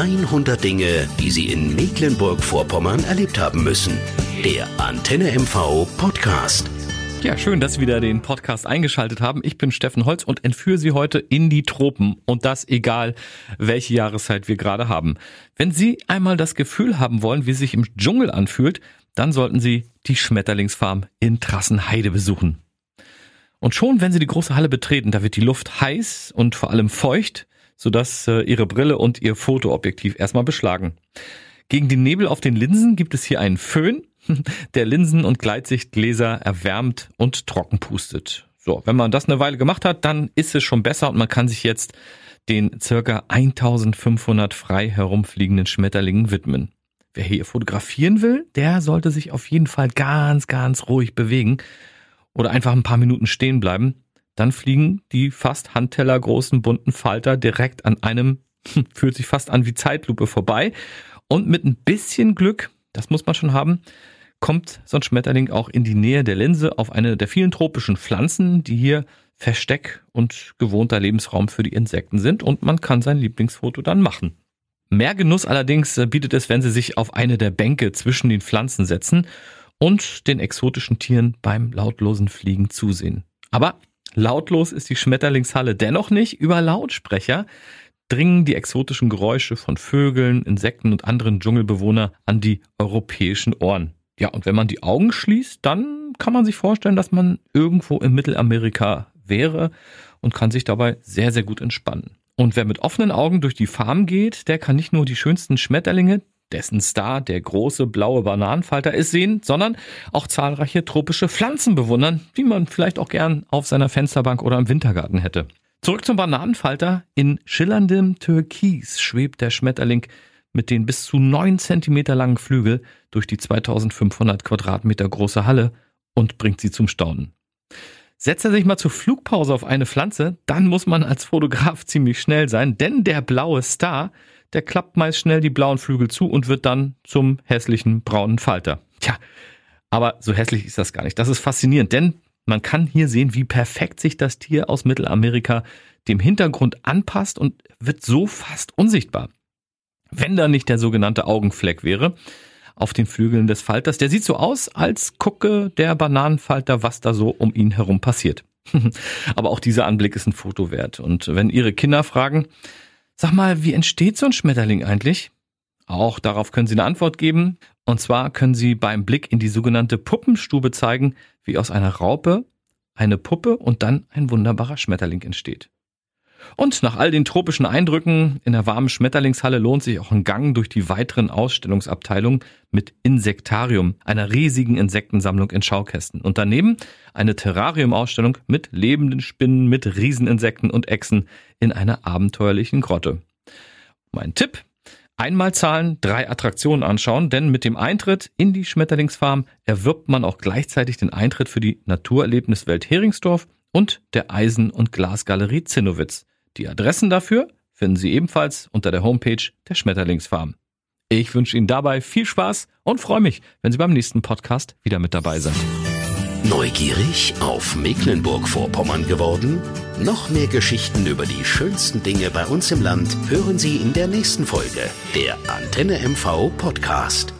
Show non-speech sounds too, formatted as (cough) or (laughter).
100 Dinge, die Sie in Mecklenburg-Vorpommern erlebt haben müssen. Der Antenne MV Podcast. Ja, schön, dass Sie wieder den Podcast eingeschaltet haben. Ich bin Steffen Holz und entführe Sie heute in die Tropen und das egal, welche Jahreszeit wir gerade haben. Wenn Sie einmal das Gefühl haben wollen, wie es sich im Dschungel anfühlt, dann sollten Sie die Schmetterlingsfarm in Trassenheide besuchen. Und schon, wenn Sie die große Halle betreten, da wird die Luft heiß und vor allem feucht, sodass äh, Ihre Brille und Ihr Fotoobjektiv erstmal beschlagen. Gegen den Nebel auf den Linsen gibt es hier einen Föhn, (laughs) der Linsen- und Gleitsichtgläser erwärmt und trocken pustet. So, wenn man das eine Weile gemacht hat, dann ist es schon besser und man kann sich jetzt den circa 1500 frei herumfliegenden Schmetterlingen widmen. Wer hier fotografieren will, der sollte sich auf jeden Fall ganz, ganz ruhig bewegen oder einfach ein paar Minuten stehen bleiben. Dann fliegen die fast handtellergroßen bunten Falter direkt an einem, fühlt sich fast an wie Zeitlupe vorbei. Und mit ein bisschen Glück, das muss man schon haben, kommt so ein Schmetterling auch in die Nähe der Linse auf eine der vielen tropischen Pflanzen, die hier Versteck und gewohnter Lebensraum für die Insekten sind und man kann sein Lieblingsfoto dann machen. Mehr Genuss allerdings äh, bietet es, wenn Sie sich auf eine der Bänke zwischen den Pflanzen setzen und den exotischen Tieren beim lautlosen Fliegen zusehen. Aber lautlos ist die Schmetterlingshalle dennoch nicht. Über Lautsprecher dringen die exotischen Geräusche von Vögeln, Insekten und anderen Dschungelbewohner an die europäischen Ohren. Ja, und wenn man die Augen schließt, dann kann man sich vorstellen, dass man irgendwo in Mittelamerika wäre und kann sich dabei sehr, sehr gut entspannen. Und wer mit offenen Augen durch die Farm geht, der kann nicht nur die schönsten Schmetterlinge, dessen Star der große blaue Bananenfalter ist, sehen, sondern auch zahlreiche tropische Pflanzen bewundern, die man vielleicht auch gern auf seiner Fensterbank oder im Wintergarten hätte. Zurück zum Bananenfalter. In schillerndem Türkis schwebt der Schmetterling mit den bis zu neun Zentimeter langen Flügel durch die 2500 Quadratmeter große Halle und bringt sie zum Staunen. Setzt er sich mal zur Flugpause auf eine Pflanze, dann muss man als Fotograf (laughs) ziemlich schnell sein, denn der blaue Star, der klappt meist schnell die blauen Flügel zu und wird dann zum hässlichen braunen Falter. Tja, aber so hässlich ist das gar nicht. Das ist faszinierend, denn man kann hier sehen, wie perfekt sich das Tier aus Mittelamerika dem Hintergrund anpasst und wird so fast unsichtbar. Wenn da nicht der sogenannte Augenfleck wäre, auf den Flügeln des Falters. Der sieht so aus, als gucke der Bananenfalter, was da so um ihn herum passiert. (laughs) Aber auch dieser Anblick ist ein Foto wert. Und wenn Ihre Kinder fragen, sag mal, wie entsteht so ein Schmetterling eigentlich? Auch darauf können Sie eine Antwort geben. Und zwar können Sie beim Blick in die sogenannte Puppenstube zeigen, wie aus einer Raupe eine Puppe und dann ein wunderbarer Schmetterling entsteht. Und nach all den tropischen Eindrücken in der warmen Schmetterlingshalle lohnt sich auch ein Gang durch die weiteren Ausstellungsabteilungen mit Insektarium, einer riesigen Insektensammlung in Schaukästen. Und daneben eine Terrariumausstellung mit lebenden Spinnen, mit Rieseninsekten und Echsen in einer abenteuerlichen Grotte. Mein Tipp, Einmal zahlen, drei Attraktionen anschauen, denn mit dem Eintritt in die Schmetterlingsfarm erwirbt man auch gleichzeitig den Eintritt für die Naturerlebniswelt Heringsdorf und der Eisen- und Glasgalerie Zinnowitz. Die Adressen dafür finden Sie ebenfalls unter der Homepage der Schmetterlingsfarm. Ich wünsche Ihnen dabei viel Spaß und freue mich, wenn Sie beim nächsten Podcast wieder mit dabei sind. Neugierig auf Mecklenburg-Vorpommern geworden? Noch mehr Geschichten über die schönsten Dinge bei uns im Land hören Sie in der nächsten Folge der Antenne MV Podcast.